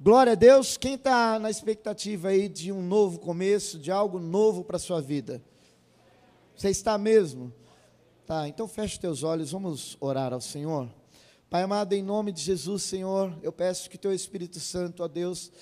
Glória a Deus. Quem está na expectativa aí de um novo começo, de algo novo para a sua vida? Você está mesmo? Tá, então feche teus olhos, vamos orar ao Senhor. Pai amado, em nome de Jesus, Senhor, eu peço que teu Espírito Santo, ó Deus,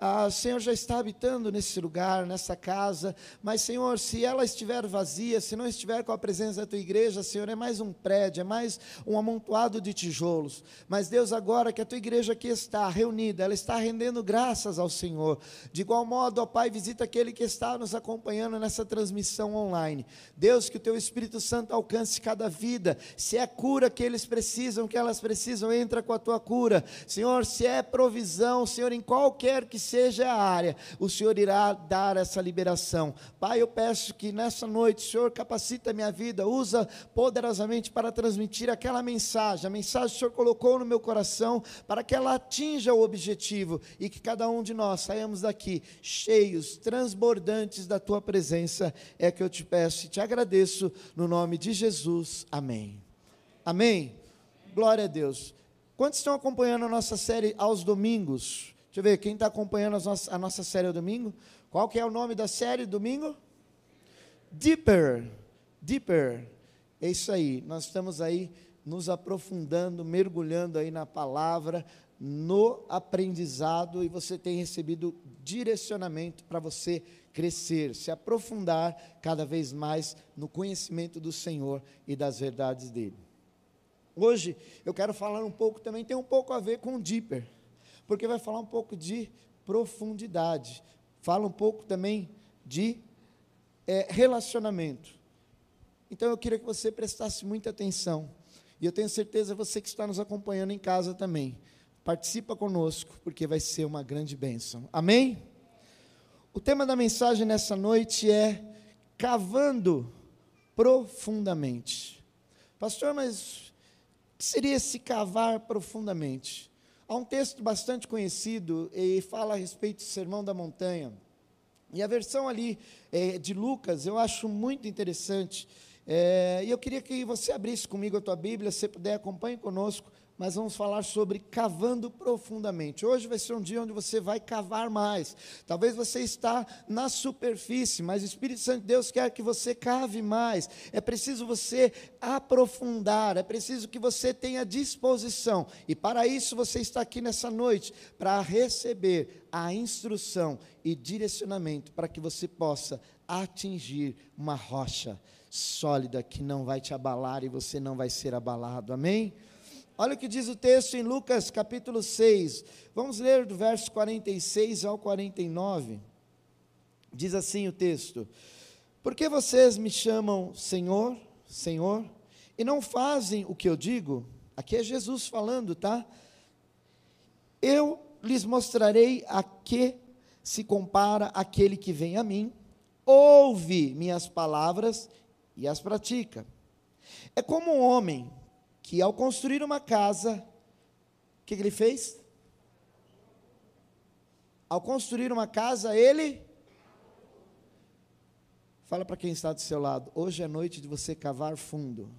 ah, Senhor já está habitando nesse lugar, nessa casa, mas, Senhor, se ela estiver vazia, se não estiver com a presença da tua igreja, Senhor, é mais um prédio, é mais um amontoado de tijolos. Mas, Deus, agora que a tua igreja aqui está reunida, ela está rendendo graças ao Senhor. De igual modo, ó Pai, visita aquele que está nos acompanhando nessa transmissão online. Deus, que o teu Espírito Santo alcance cada vida. Se é cura que eles precisam, que elas precisam, entra com a tua cura. Senhor, se é provisão, Senhor, em qualquer que seja a área, o Senhor irá dar essa liberação. Pai, eu peço que nessa noite, Senhor capacita a minha vida, usa poderosamente para transmitir aquela mensagem, a mensagem que o Senhor colocou no meu coração, para que ela atinja o objetivo e que cada um de nós saímos daqui cheios, transbordantes da tua presença. É que eu te peço e te agradeço no nome de Jesus. Amém. Amém. Glória a Deus. Quantos estão acompanhando a nossa série aos domingos? Deixa eu ver, quem está acompanhando a nossa, a nossa série domingo? Qual que é o nome da série domingo? Deeper. Deeper. É isso aí. Nós estamos aí nos aprofundando, mergulhando aí na palavra, no aprendizado e você tem recebido direcionamento para você crescer, se aprofundar cada vez mais no conhecimento do Senhor e das verdades dele. Hoje eu quero falar um pouco também, tem um pouco a ver com Deeper porque vai falar um pouco de profundidade, fala um pouco também de é, relacionamento. Então eu queria que você prestasse muita atenção, e eu tenho certeza você que está nos acompanhando em casa também, participa conosco, porque vai ser uma grande bênção. Amém? O tema da mensagem nessa noite é cavando profundamente. Pastor, mas o que seria esse cavar profundamente? Há um texto bastante conhecido e fala a respeito do Sermão da Montanha. E a versão ali é, de Lucas eu acho muito interessante. É, e eu queria que você abrisse comigo a tua Bíblia, se puder, acompanhe conosco mas vamos falar sobre cavando profundamente. Hoje vai ser um dia onde você vai cavar mais. Talvez você está na superfície, mas o Espírito Santo de Deus quer que você cave mais. É preciso você aprofundar, é preciso que você tenha disposição. E para isso você está aqui nessa noite para receber a instrução e direcionamento para que você possa atingir uma rocha sólida que não vai te abalar e você não vai ser abalado. Amém? Olha o que diz o texto em Lucas capítulo 6. Vamos ler do verso 46 ao 49. Diz assim o texto: Por que vocês me chamam Senhor, Senhor, e não fazem o que eu digo? Aqui é Jesus falando, tá? Eu lhes mostrarei a que se compara aquele que vem a mim, ouve minhas palavras e as pratica. É como um homem que ao construir uma casa, o que, que ele fez? Ao construir uma casa, ele. Fala para quem está do seu lado, hoje é noite de você cavar fundo.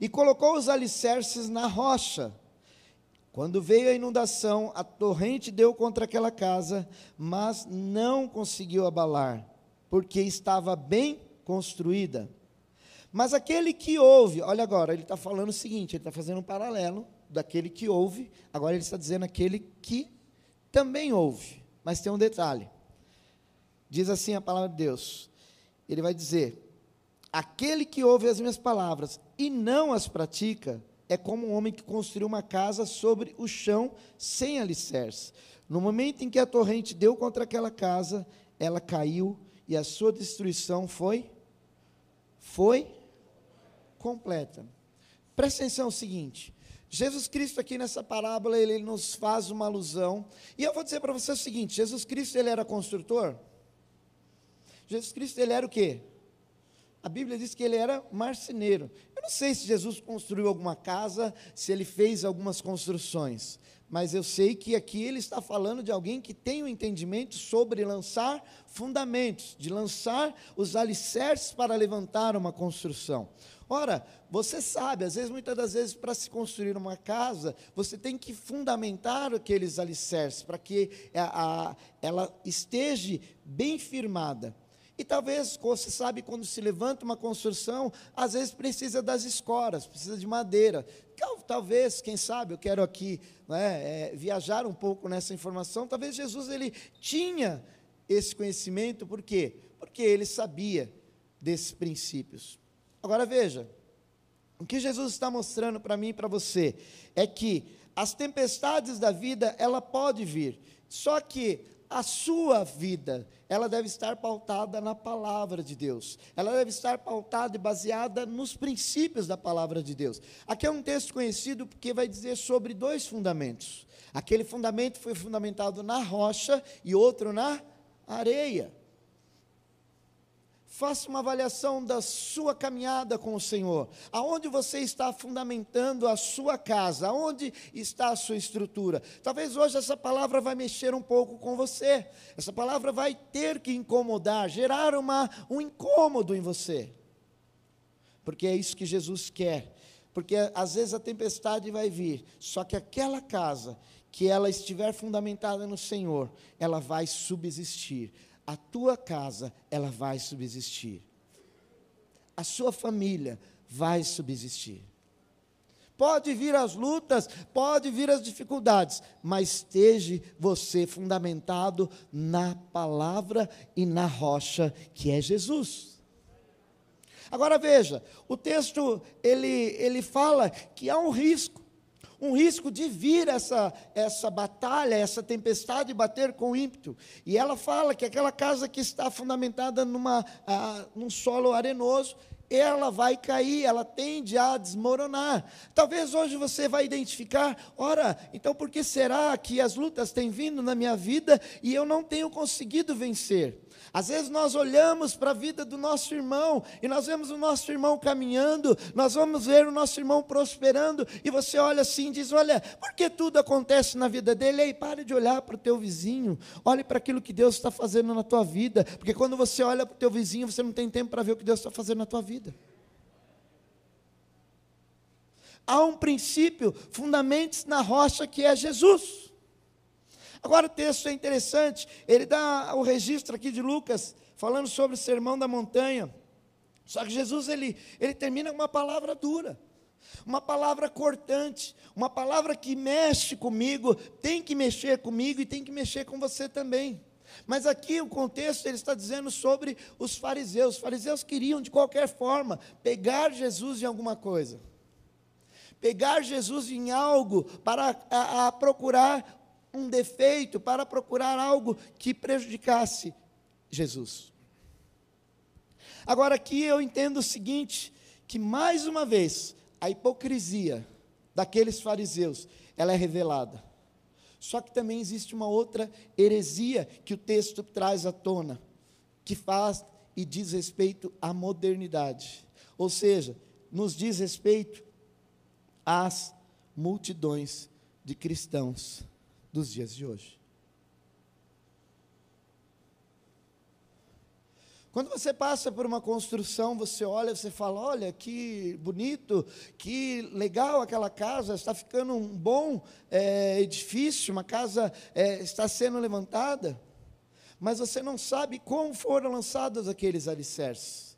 E colocou os alicerces na rocha. Quando veio a inundação, a torrente deu contra aquela casa, mas não conseguiu abalar, porque estava bem construída. Mas aquele que ouve, olha agora, ele está falando o seguinte: ele está fazendo um paralelo daquele que ouve, agora ele está dizendo aquele que também ouve. Mas tem um detalhe. Diz assim a palavra de Deus. Ele vai dizer: Aquele que ouve as minhas palavras e não as pratica, é como um homem que construiu uma casa sobre o chão sem alicerce. No momento em que a torrente deu contra aquela casa, ela caiu e a sua destruição foi foi completa. Presta atenção no seguinte: Jesus Cristo aqui nessa parábola, ele, ele nos faz uma alusão. E eu vou dizer para você o seguinte: Jesus Cristo ele era construtor? Jesus Cristo ele era o quê? A Bíblia diz que ele era marceneiro. Eu não sei se Jesus construiu alguma casa, se ele fez algumas construções, mas eu sei que aqui ele está falando de alguém que tem o um entendimento sobre lançar fundamentos, de lançar os alicerces para levantar uma construção. Ora, você sabe, às vezes, muitas das vezes, para se construir uma casa, você tem que fundamentar aqueles alicerces para que a, a, ela esteja bem firmada. E talvez, você sabe, quando se levanta uma construção, às vezes precisa das escoras, precisa de madeira. Talvez, quem sabe, eu quero aqui né, é, viajar um pouco nessa informação. Talvez Jesus ele tinha esse conhecimento, por quê? Porque ele sabia desses princípios. Agora veja, o que Jesus está mostrando para mim e para você é que as tempestades da vida ela pode vir, só que a sua vida, ela deve estar pautada na palavra de Deus. Ela deve estar pautada e baseada nos princípios da palavra de Deus. Aqui é um texto conhecido porque vai dizer sobre dois fundamentos. Aquele fundamento foi fundamentado na rocha e outro na areia. Faça uma avaliação da sua caminhada com o Senhor. Aonde você está fundamentando a sua casa? Aonde está a sua estrutura? Talvez hoje essa palavra vai mexer um pouco com você. Essa palavra vai ter que incomodar, gerar uma, um incômodo em você. Porque é isso que Jesus quer. Porque às vezes a tempestade vai vir, só que aquela casa que ela estiver fundamentada no Senhor, ela vai subsistir a tua casa ela vai subsistir. A sua família vai subsistir. Pode vir as lutas, pode vir as dificuldades, mas esteja você fundamentado na palavra e na rocha que é Jesus. Agora veja, o texto ele, ele fala que há um risco um risco de vir essa, essa batalha, essa tempestade bater com ímpeto. E ela fala que aquela casa que está fundamentada numa, num solo arenoso, ela vai cair, ela tende a desmoronar. Talvez hoje você vai identificar, ora, então por que será que as lutas têm vindo na minha vida e eu não tenho conseguido vencer? Às vezes nós olhamos para a vida do nosso irmão e nós vemos o nosso irmão caminhando, nós vamos ver o nosso irmão prosperando e você olha assim e diz: Olha, por que tudo acontece na vida dele? Ei, pare de olhar para o teu vizinho, olhe para aquilo que Deus está fazendo na tua vida, porque quando você olha para o teu vizinho, você não tem tempo para ver o que Deus está fazendo na tua vida. Há um princípio, fundamentos na rocha que é Jesus. Agora o texto é interessante, ele dá o registro aqui de Lucas, falando sobre o sermão da montanha. Só que Jesus ele, ele termina com uma palavra dura, uma palavra cortante, uma palavra que mexe comigo, tem que mexer comigo e tem que mexer com você também. Mas aqui o contexto ele está dizendo sobre os fariseus. Os fariseus queriam de qualquer forma pegar Jesus em alguma coisa. Pegar Jesus em algo para a, a procurar um defeito, para procurar algo que prejudicasse Jesus. Agora aqui eu entendo o seguinte, que mais uma vez a hipocrisia daqueles fariseus, ela é revelada. Só que também existe uma outra heresia que o texto traz à tona, que faz e diz respeito à modernidade. Ou seja, nos diz respeito às multidões de cristãos dos dias de hoje. Quando você passa por uma construção, você olha, você fala: olha que bonito, que legal aquela casa, está ficando um bom é, edifício, uma casa é, está sendo levantada, mas você não sabe como foram lançados aqueles alicerces.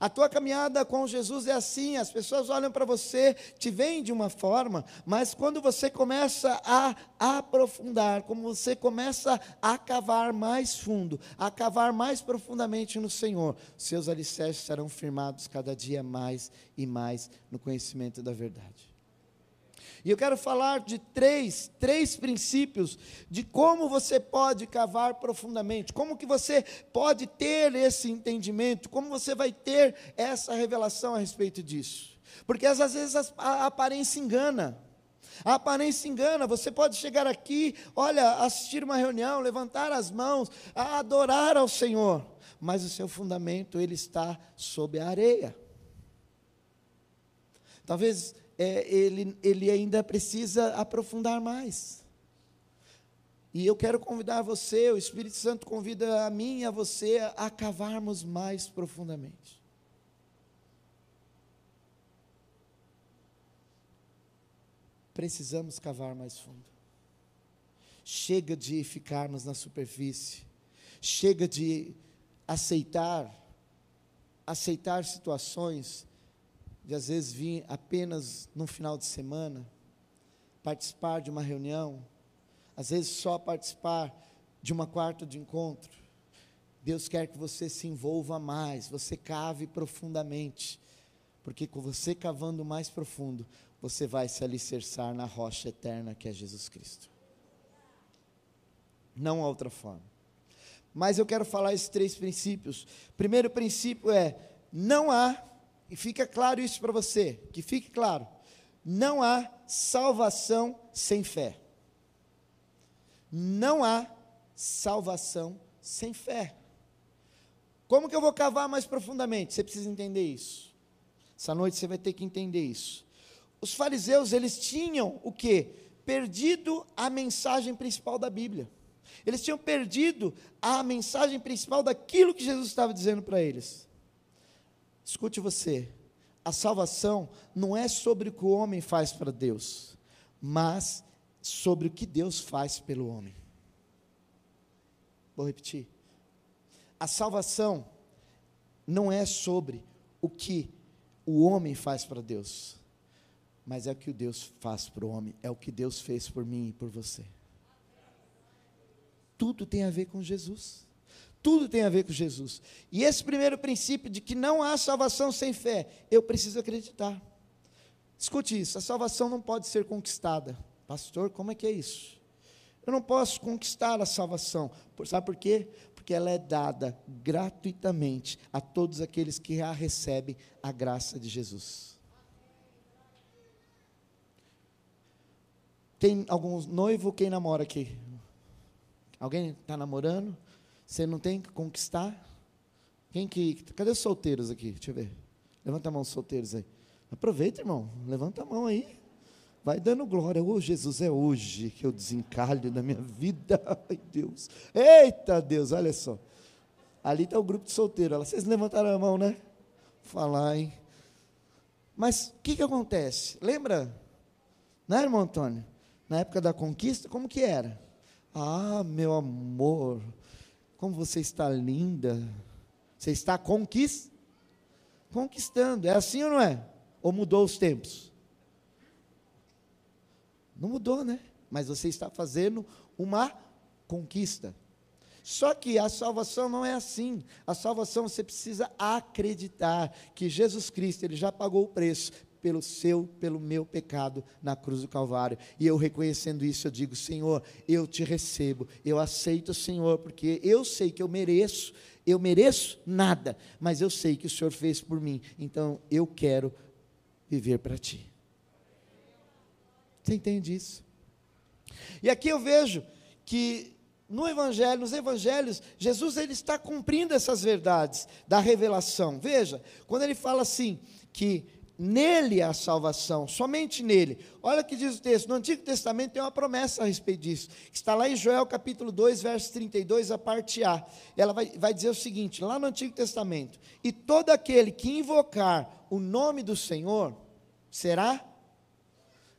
A tua caminhada com Jesus é assim: as pessoas olham para você, te veem de uma forma, mas quando você começa a aprofundar, como você começa a cavar mais fundo, a cavar mais profundamente no Senhor, seus alicerces serão firmados cada dia mais e mais no conhecimento da verdade. E eu quero falar de três, três princípios de como você pode cavar profundamente, como que você pode ter esse entendimento, como você vai ter essa revelação a respeito disso. Porque às vezes a aparência engana. A aparência engana, você pode chegar aqui, olha, assistir uma reunião, levantar as mãos, adorar ao Senhor, mas o seu fundamento ele está sob a areia. Talvez é, ele, ele ainda precisa aprofundar mais. E eu quero convidar você, o Espírito Santo convida a mim e a você a cavarmos mais profundamente. Precisamos cavar mais fundo. Chega de ficarmos na superfície. Chega de aceitar aceitar situações de às vezes vir apenas no final de semana, participar de uma reunião, às vezes só participar de uma quarta de encontro. Deus quer que você se envolva mais, você cave profundamente, porque com você cavando mais profundo, você vai se alicerçar na rocha eterna que é Jesus Cristo. Não há outra forma. Mas eu quero falar esses três princípios. Primeiro princípio é: não há, e fica claro isso para você, que fique claro, não há salvação sem fé. Não há salvação sem fé. Como que eu vou cavar mais profundamente? Você precisa entender isso. Essa noite você vai ter que entender isso. Os fariseus, eles tinham o que? Perdido a mensagem principal da Bíblia. Eles tinham perdido a mensagem principal daquilo que Jesus estava dizendo para eles. Escute você, a salvação não é sobre o que o homem faz para Deus, mas sobre o que Deus faz pelo homem. Vou repetir. A salvação não é sobre o que o homem faz para Deus, mas é o que Deus faz para o homem, é o que Deus fez por mim e por você. Tudo tem a ver com Jesus. Tudo tem a ver com Jesus. E esse primeiro princípio de que não há salvação sem fé, eu preciso acreditar. Escute isso: a salvação não pode ser conquistada. Pastor, como é que é isso? Eu não posso conquistar a salvação. Sabe por quê? Porque ela é dada gratuitamente a todos aqueles que a recebem a graça de Jesus. Tem algum noivo, quem namora aqui? Alguém está namorando? Você não tem que conquistar? Quem que. Cadê os solteiros aqui? Deixa eu ver. Levanta a mão, os solteiros aí. Aproveita, irmão. Levanta a mão aí. Vai dando glória. Ô, oh, Jesus, é hoje que eu desencalho na minha vida. Ai, Deus. Eita, Deus, olha só. Ali está o grupo de solteiros. Vocês levantaram a mão, né? Falar, hein? Mas o que, que acontece? Lembra? Né, irmão Antônio? Na época da conquista, como que era? Ah, meu amor, como você está linda. Você está conquist... conquistando. É assim ou não é? Ou mudou os tempos? Não mudou, né? Mas você está fazendo uma conquista. Só que a salvação não é assim. A salvação você precisa acreditar que Jesus Cristo ele já pagou o preço pelo seu, pelo meu pecado na cruz do Calvário. E eu reconhecendo isso, eu digo: Senhor, eu te recebo, eu aceito, Senhor, porque eu sei que eu mereço, eu mereço nada, mas eu sei que o Senhor fez por mim, então eu quero viver para ti. Você entende isso? E aqui eu vejo que no evangelho, nos evangelhos, Jesus ele está cumprindo essas verdades da revelação. Veja, quando ele fala assim que Nele há salvação, somente nele. Olha o que diz o texto. No Antigo Testamento tem uma promessa a respeito disso. Está lá em Joel capítulo 2, verso 32, a parte A. Ela vai, vai dizer o seguinte: lá no Antigo Testamento: E todo aquele que invocar o nome do Senhor será.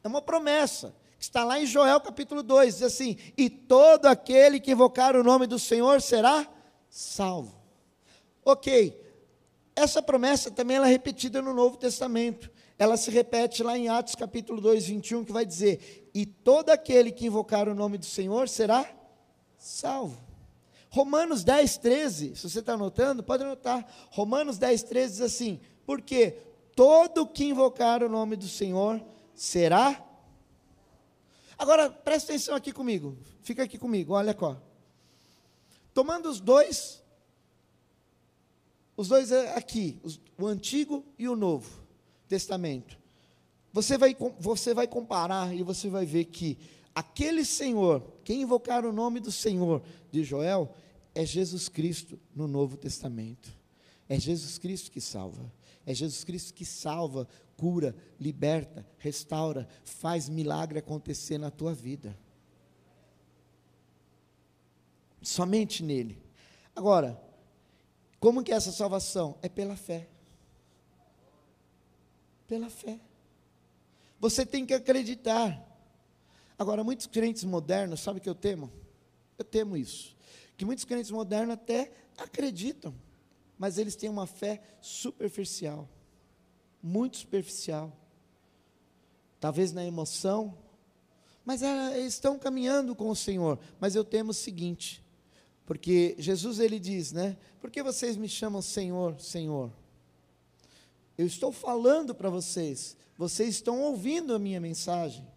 É uma promessa. Está lá em Joel capítulo 2, diz assim: E todo aquele que invocar o nome do Senhor será salvo. Ok, essa promessa também ela é repetida no Novo Testamento. Ela se repete lá em Atos capítulo 2, 21, que vai dizer: E todo aquele que invocar o nome do Senhor será salvo. Romanos 10, 13, se você está anotando, pode anotar. Romanos 10, 13 diz assim: Porque todo que invocar o nome do Senhor será. Agora, presta atenção aqui comigo, fica aqui comigo, olha aqui. Tomando os dois os dois é aqui, o Antigo e o Novo Testamento. Você vai, você vai comparar e você vai ver que aquele Senhor, quem invocar o nome do Senhor de Joel, é Jesus Cristo no Novo Testamento. É Jesus Cristo que salva. É Jesus Cristo que salva cura, liberta, restaura, faz milagre acontecer na tua vida. Somente nele. Agora, como que é essa salvação? É pela fé. Pela fé. Você tem que acreditar. Agora, muitos crentes modernos, sabe o que eu temo? Eu temo isso. Que muitos crentes modernos até acreditam, mas eles têm uma fé superficial muito superficial. Talvez na emoção, mas é, estão caminhando com o Senhor. Mas eu temo o seguinte, porque Jesus ele diz, né? Por que vocês me chamam Senhor, Senhor? Eu estou falando para vocês, vocês estão ouvindo a minha mensagem.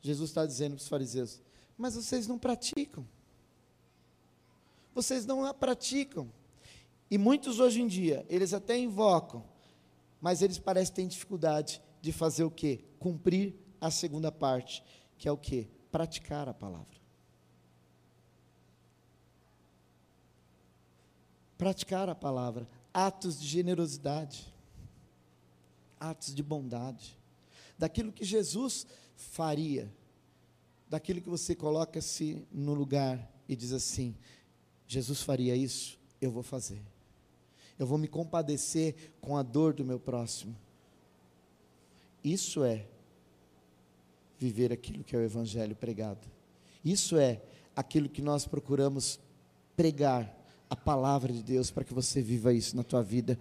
Jesus está dizendo para os fariseus, mas vocês não praticam. Vocês não a praticam. E muitos hoje em dia, eles até invocam, mas eles parecem ter dificuldade de fazer o quê? Cumprir a segunda parte, que é o quê? Praticar a palavra. Praticar a palavra, atos de generosidade, atos de bondade, daquilo que Jesus faria, daquilo que você coloca-se no lugar e diz assim: Jesus faria isso, eu vou fazer. Eu vou me compadecer com a dor do meu próximo. Isso é viver aquilo que é o Evangelho pregado. Isso é aquilo que nós procuramos pregar, a palavra de Deus, para que você viva isso na tua vida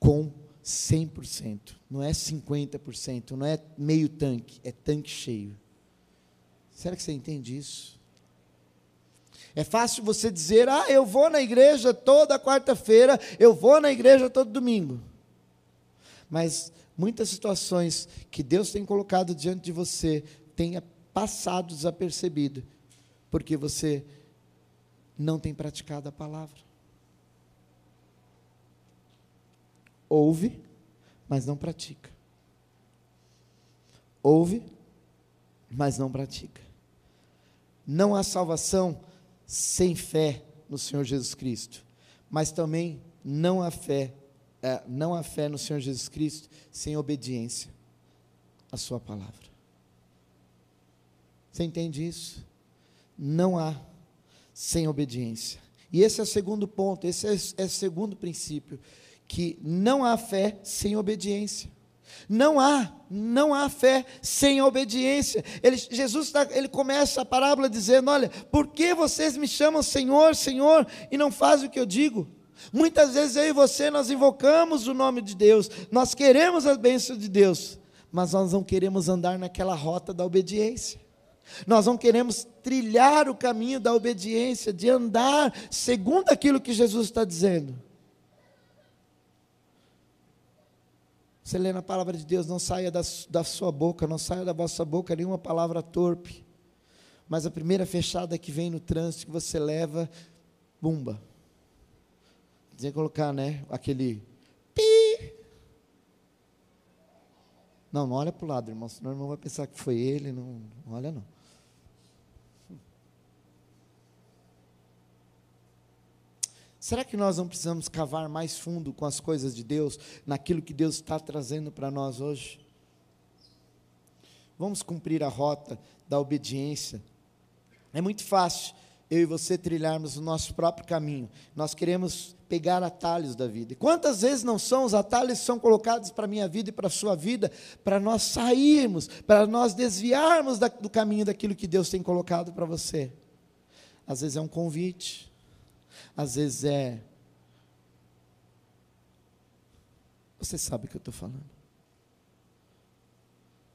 com 100%. Não é 50%, não é meio tanque, é tanque cheio. Será que você entende isso? É fácil você dizer, ah, eu vou na igreja toda quarta-feira, eu vou na igreja todo domingo. Mas muitas situações que Deus tem colocado diante de você tenha passado desapercebido, porque você não tem praticado a palavra. Ouve, mas não pratica. Ouve, mas não pratica. Não há salvação sem fé no Senhor Jesus Cristo, mas também não há fé, é, não há fé no Senhor Jesus Cristo sem obediência à Sua palavra. Você entende isso? Não há sem obediência. E esse é o segundo ponto, esse é, é o segundo princípio, que não há fé sem obediência. Não há, não há fé sem obediência. Ele, Jesus tá, ele começa a parábola dizendo: Olha, por que vocês me chamam Senhor, Senhor, e não fazem o que eu digo? Muitas vezes eu e você nós invocamos o nome de Deus, nós queremos a bênção de Deus, mas nós não queremos andar naquela rota da obediência. Nós não queremos trilhar o caminho da obediência, de andar segundo aquilo que Jesus está dizendo. Você lê na palavra de Deus, não saia da, da sua boca, não saia da vossa boca nenhuma palavra torpe. Mas a primeira fechada que vem no trânsito que você leva, bumba. Dizer colocar, né? Aquele pi. Não, não olha para o lado, irmão, senão o irmão vai pensar que foi ele. Não, não olha, não. Será que nós não precisamos cavar mais fundo com as coisas de Deus, naquilo que Deus está trazendo para nós hoje? Vamos cumprir a rota da obediência. É muito fácil eu e você trilharmos o nosso próprio caminho. Nós queremos pegar atalhos da vida. E quantas vezes não são os atalhos que são colocados para a minha vida e para a sua vida, para nós sairmos, para nós desviarmos da, do caminho daquilo que Deus tem colocado para você? Às vezes é um convite, às vezes é. Você sabe o que eu estou falando.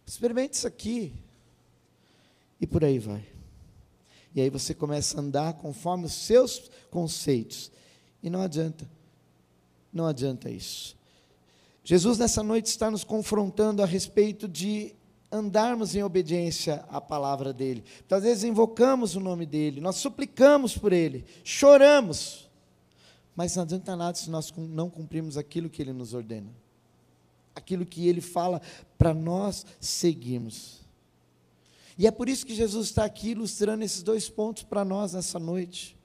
Experimente isso aqui. E por aí vai. E aí você começa a andar conforme os seus conceitos. E não adianta. Não adianta isso. Jesus nessa noite está nos confrontando a respeito de andarmos em obediência à palavra dele. Então, às vezes invocamos o nome dele, nós suplicamos por ele, choramos, mas não adianta nada se nós não cumprirmos aquilo que ele nos ordena, aquilo que ele fala para nós seguirmos. E é por isso que Jesus está aqui ilustrando esses dois pontos para nós nessa noite.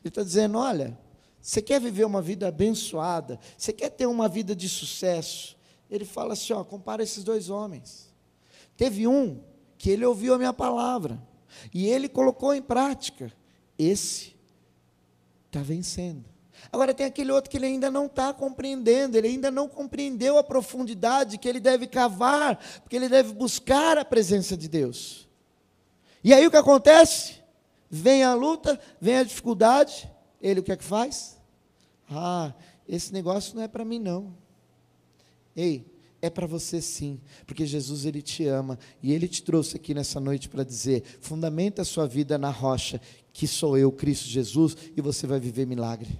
Ele está dizendo: olha, você quer viver uma vida abençoada, você quer ter uma vida de sucesso, ele fala assim: ó, compara esses dois homens. Teve um que ele ouviu a minha palavra e ele colocou em prática. Esse está vencendo. Agora tem aquele outro que ele ainda não está compreendendo, ele ainda não compreendeu a profundidade que ele deve cavar, porque ele deve buscar a presença de Deus. E aí o que acontece? Vem a luta, vem a dificuldade, ele o que é que faz? Ah, esse negócio não é para mim não. Ei, é para você sim, porque Jesus ele te ama e ele te trouxe aqui nessa noite para dizer: fundamenta a sua vida na rocha, que sou eu, Cristo Jesus, e você vai viver milagre.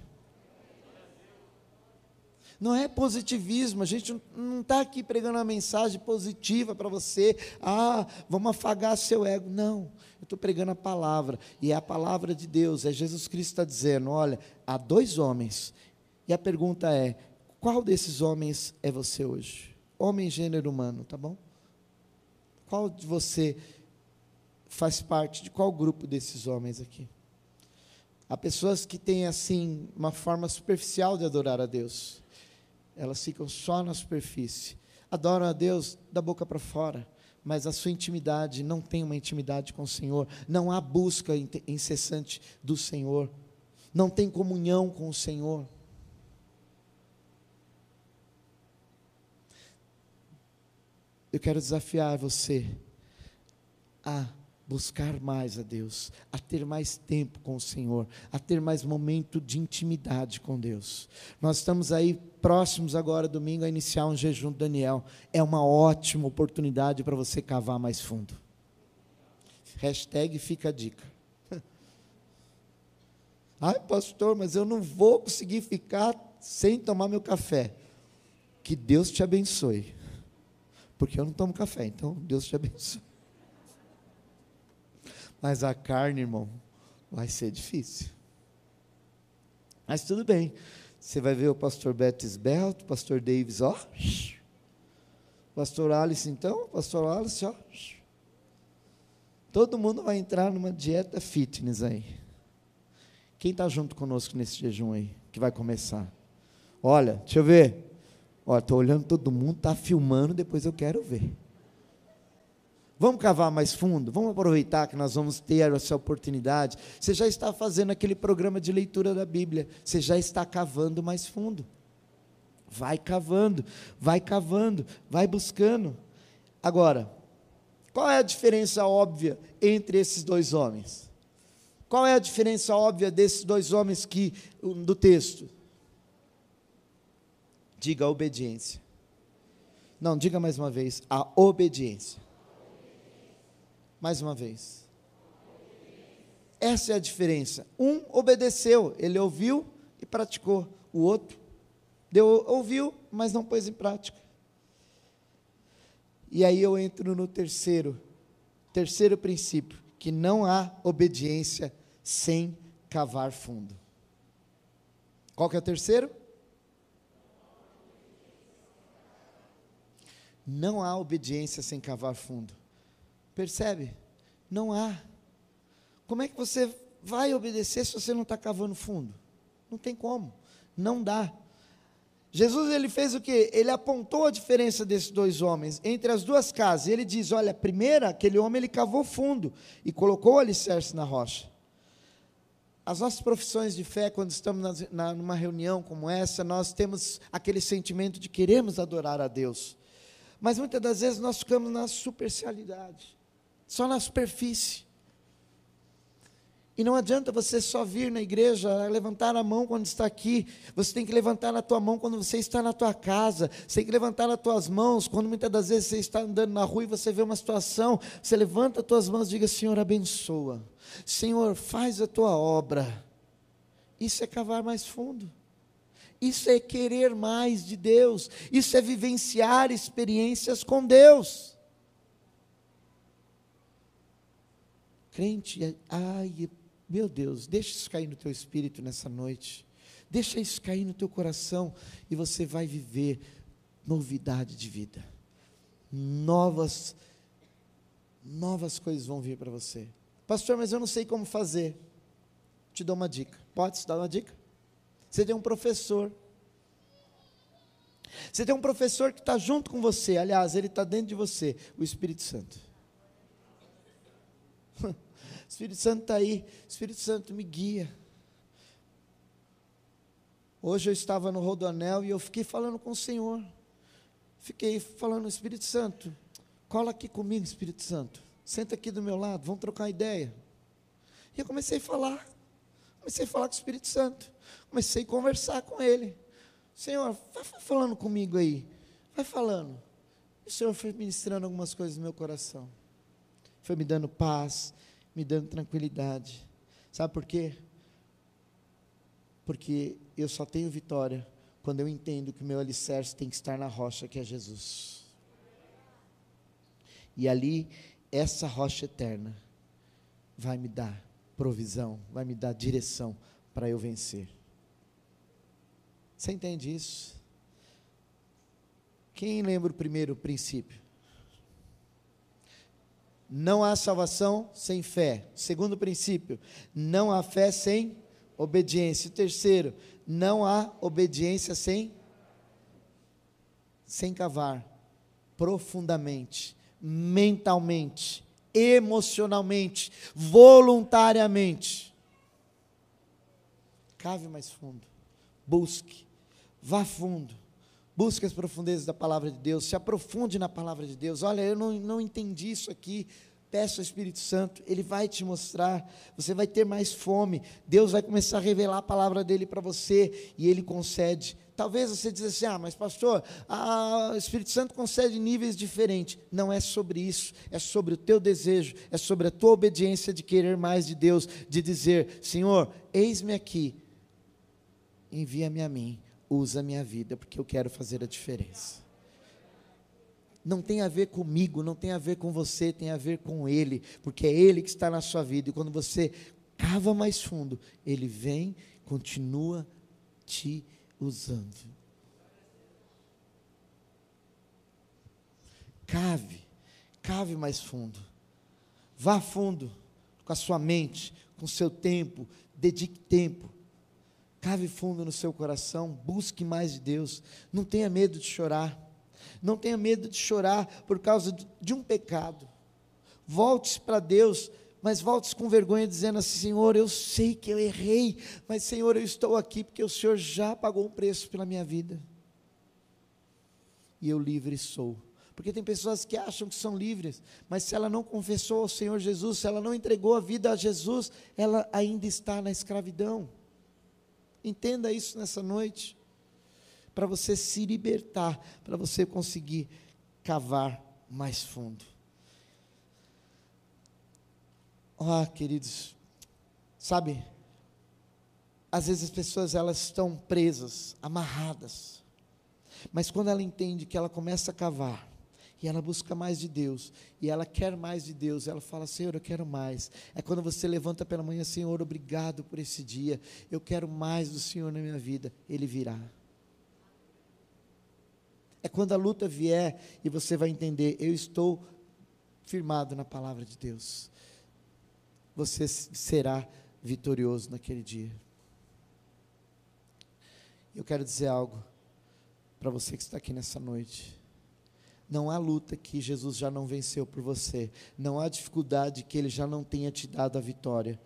Não é positivismo, a gente não está aqui pregando uma mensagem positiva para você, ah, vamos afagar seu ego. Não, eu estou pregando a palavra, e é a palavra de Deus, é Jesus Cristo está dizendo: olha, há dois homens, e a pergunta é: qual desses homens é você hoje? Homem, gênero humano, tá bom? Qual de você faz parte de qual grupo desses homens aqui? Há pessoas que têm assim uma forma superficial de adorar a Deus elas ficam só na superfície. Adoram a Deus da boca para fora, mas a sua intimidade não tem uma intimidade com o Senhor, não há busca incessante do Senhor, não tem comunhão com o Senhor. Eu quero desafiar você a buscar mais a Deus, a ter mais tempo com o Senhor, a ter mais momento de intimidade com Deus. Nós estamos aí próximos agora, domingo, a iniciar um jejum do Daniel. É uma ótima oportunidade para você cavar mais fundo. Hashtag fica a dica. Ai, pastor, mas eu não vou conseguir ficar sem tomar meu café. Que Deus te abençoe. Porque eu não tomo café, então Deus te abençoe. Mas a carne, irmão, vai ser difícil. Mas tudo bem. Você vai ver o pastor Betis Belt, o pastor Davis, ó. Pastor Alice, então, pastor Alice, ó. Todo mundo vai entrar numa dieta fitness aí. Quem está junto conosco nesse jejum aí, que vai começar? Olha, deixa eu ver. Olha, estou olhando todo mundo, está filmando, depois eu quero ver. Vamos cavar mais fundo? Vamos aproveitar que nós vamos ter essa oportunidade. Você já está fazendo aquele programa de leitura da Bíblia, você já está cavando mais fundo. Vai cavando, vai cavando, vai buscando. Agora, qual é a diferença óbvia entre esses dois homens? Qual é a diferença óbvia desses dois homens que do texto? Diga a obediência. Não, diga mais uma vez, a obediência. Mais uma vez. Essa é a diferença. Um obedeceu, ele ouviu e praticou. O outro deu, ouviu, mas não pôs em prática. E aí eu entro no terceiro, terceiro princípio, que não há obediência sem cavar fundo. Qual que é o terceiro? Não há obediência sem cavar fundo. Percebe? Não há. Como é que você vai obedecer se você não está cavando fundo? Não tem como. Não dá. Jesus ele fez o que? Ele apontou a diferença desses dois homens entre as duas casas. Ele diz: olha, a primeira, aquele homem ele cavou fundo e colocou o alicerce na rocha. As nossas profissões de fé, quando estamos na, na, numa reunião como essa, nós temos aquele sentimento de queremos adorar a Deus. Mas muitas das vezes nós ficamos na superficialidade só na superfície. E não adianta você só vir na igreja, levantar a mão quando está aqui. Você tem que levantar a tua mão quando você está na tua casa. Você tem que levantar as tuas mãos quando muitas das vezes você está andando na rua e você vê uma situação. Você levanta as tuas mãos e diga: Senhor, abençoa. Senhor, faz a tua obra. Isso é cavar mais fundo. Isso é querer mais de Deus. Isso é vivenciar experiências com Deus. Crente, ai, meu Deus, deixa isso cair no teu espírito nessa noite. Deixa isso cair no teu coração e você vai viver novidade de vida. Novas novas coisas vão vir para você. Pastor, mas eu não sei como fazer. Te dou uma dica. Pode te dar uma dica? Você tem um professor. Você tem um professor que está junto com você, aliás, ele está dentro de você, o Espírito Santo. O Espírito Santo está aí, o Espírito Santo me guia. Hoje eu estava no Rodoanel e eu fiquei falando com o Senhor. Fiquei falando, Espírito Santo, cola aqui comigo, Espírito Santo. Senta aqui do meu lado, vamos trocar ideia. E eu comecei a falar. Comecei a falar com o Espírito Santo. Comecei a conversar com ele. Senhor, vai falando comigo aí. Vai falando. O Senhor foi ministrando algumas coisas no meu coração. Foi me dando paz, me dando tranquilidade. Sabe por quê? Porque eu só tenho vitória quando eu entendo que o meu alicerce tem que estar na rocha que é Jesus. E ali, essa rocha eterna vai me dar provisão, vai me dar direção para eu vencer. Você entende isso? Quem lembra o primeiro princípio? Não há salvação sem fé. Segundo princípio, não há fé sem obediência. Terceiro, não há obediência sem sem cavar profundamente, mentalmente, emocionalmente, voluntariamente. Cave mais fundo. Busque. Vá fundo. Busque as profundezas da palavra de Deus. Se aprofunde na palavra de Deus. Olha, eu não, não entendi isso aqui. Peça ao Espírito Santo, ele vai te mostrar, você vai ter mais fome, Deus vai começar a revelar a palavra dele para você e ele concede. Talvez você diz assim: ah, mas pastor, o Espírito Santo concede níveis diferentes. Não é sobre isso, é sobre o teu desejo, é sobre a tua obediência de querer mais de Deus, de dizer: Senhor, eis-me aqui, envia-me a mim, usa a minha vida, porque eu quero fazer a diferença não tem a ver comigo, não tem a ver com você, tem a ver com Ele, porque é Ele que está na sua vida. E quando você cava mais fundo, Ele vem, continua te usando. Cave, cave mais fundo. Vá fundo com a sua mente, com o seu tempo, dedique tempo. Cave fundo no seu coração, busque mais de Deus. Não tenha medo de chorar. Não tenha medo de chorar por causa de um pecado. Volte para Deus, mas volte com vergonha, dizendo assim: Senhor, eu sei que eu errei, mas Senhor, eu estou aqui porque o Senhor já pagou um preço pela minha vida. E eu livre sou. Porque tem pessoas que acham que são livres, mas se ela não confessou ao Senhor Jesus, se ela não entregou a vida a Jesus, ela ainda está na escravidão. Entenda isso nessa noite para você se libertar, para você conseguir cavar mais fundo. Ah, queridos, sabe, às vezes as pessoas elas estão presas, amarradas, mas quando ela entende que ela começa a cavar, e ela busca mais de Deus, e ela quer mais de Deus, ela fala: Senhor, eu quero mais. É quando você levanta pela manhã, Senhor, obrigado por esse dia, eu quero mais do Senhor na minha vida, Ele virá. É quando a luta vier e você vai entender, eu estou firmado na palavra de Deus. Você será vitorioso naquele dia. Eu quero dizer algo para você que está aqui nessa noite. Não há luta que Jesus já não venceu por você. Não há dificuldade que Ele já não tenha te dado a vitória.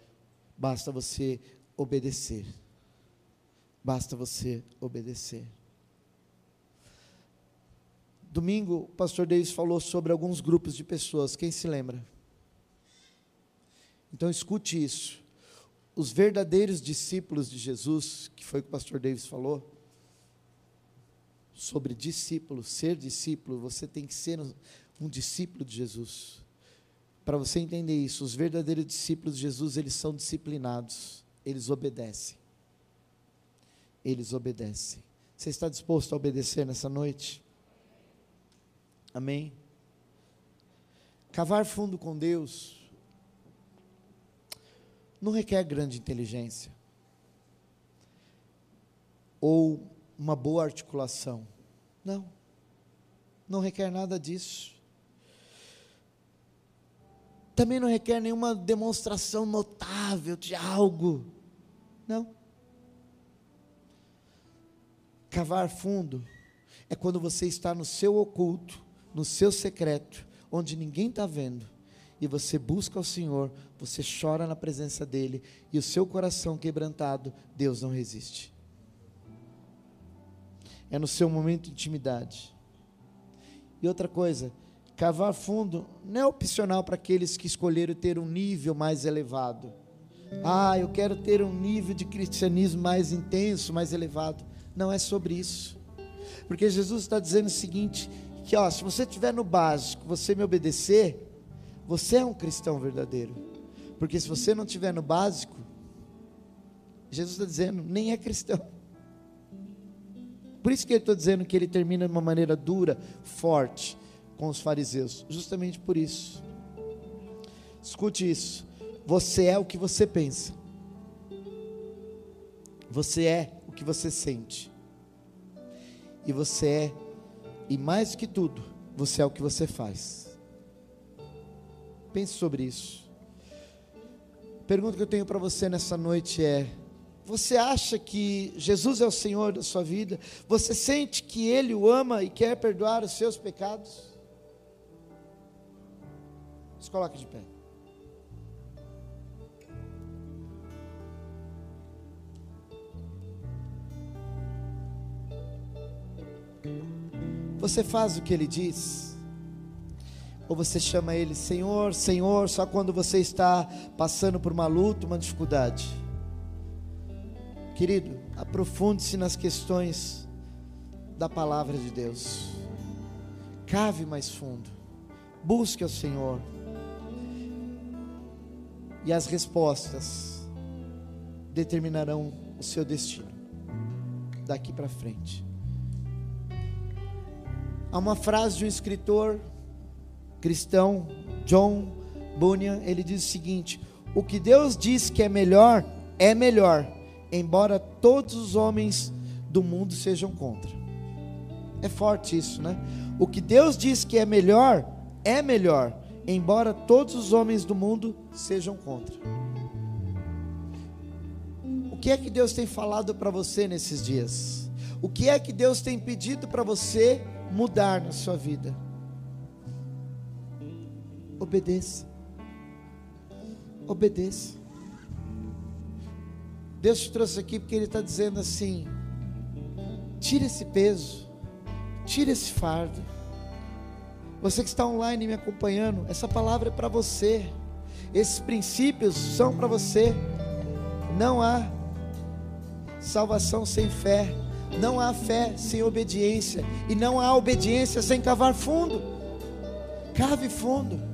Basta você obedecer. Basta você obedecer. Domingo, o pastor Davis falou sobre alguns grupos de pessoas, quem se lembra? Então escute isso. Os verdadeiros discípulos de Jesus, que foi o que o pastor Davis falou, sobre discípulo, ser discípulo, você tem que ser um discípulo de Jesus. Para você entender isso, os verdadeiros discípulos de Jesus, eles são disciplinados, eles obedecem. Eles obedecem. Você está disposto a obedecer nessa noite? Amém? Cavar fundo com Deus não requer grande inteligência ou uma boa articulação. Não. Não requer nada disso. Também não requer nenhuma demonstração notável de algo. Não. Cavar fundo é quando você está no seu oculto, no seu secreto, onde ninguém está vendo, e você busca o Senhor, você chora na presença dEle, e o seu coração quebrantado, Deus não resiste. É no seu momento de intimidade. E outra coisa, cavar fundo não é opcional para aqueles que escolheram ter um nível mais elevado. Ah, eu quero ter um nível de cristianismo mais intenso, mais elevado. Não é sobre isso. Porque Jesus está dizendo o seguinte: que ó, se você estiver no básico, você me obedecer, você é um cristão verdadeiro. Porque se você não estiver no básico, Jesus está dizendo, nem é cristão. Por isso que ele está dizendo que ele termina de uma maneira dura, forte, com os fariseus. Justamente por isso. Escute isso. Você é o que você pensa. Você é o que você sente. E você é, e mais do que tudo, você é o que você faz. Pense sobre isso. A pergunta que eu tenho para você nessa noite é: você acha que Jesus é o Senhor da sua vida? Você sente que Ele o ama e quer perdoar os seus pecados? Se coloque de pé. Você faz o que ele diz? Ou você chama ele Senhor, Senhor, só quando você está passando por uma luta, uma dificuldade? Querido, aprofunde-se nas questões da palavra de Deus. Cave mais fundo. Busque o Senhor. E as respostas determinarão o seu destino daqui para frente. Há uma frase de um escritor cristão, John Bunyan, ele diz o seguinte: O que Deus diz que é melhor, é melhor, embora todos os homens do mundo sejam contra. É forte isso, né? O que Deus diz que é melhor, é melhor, embora todos os homens do mundo sejam contra. O que é que Deus tem falado para você nesses dias? O que é que Deus tem pedido para você mudar na sua vida. Obedeça. Obedeça. Deus te trouxe aqui porque Ele está dizendo assim: tira esse peso, tira esse fardo. Você que está online me acompanhando, essa palavra é para você. Esses princípios são para você. Não há salvação sem fé. Não há fé sem obediência, e não há obediência sem cavar fundo. Cave fundo.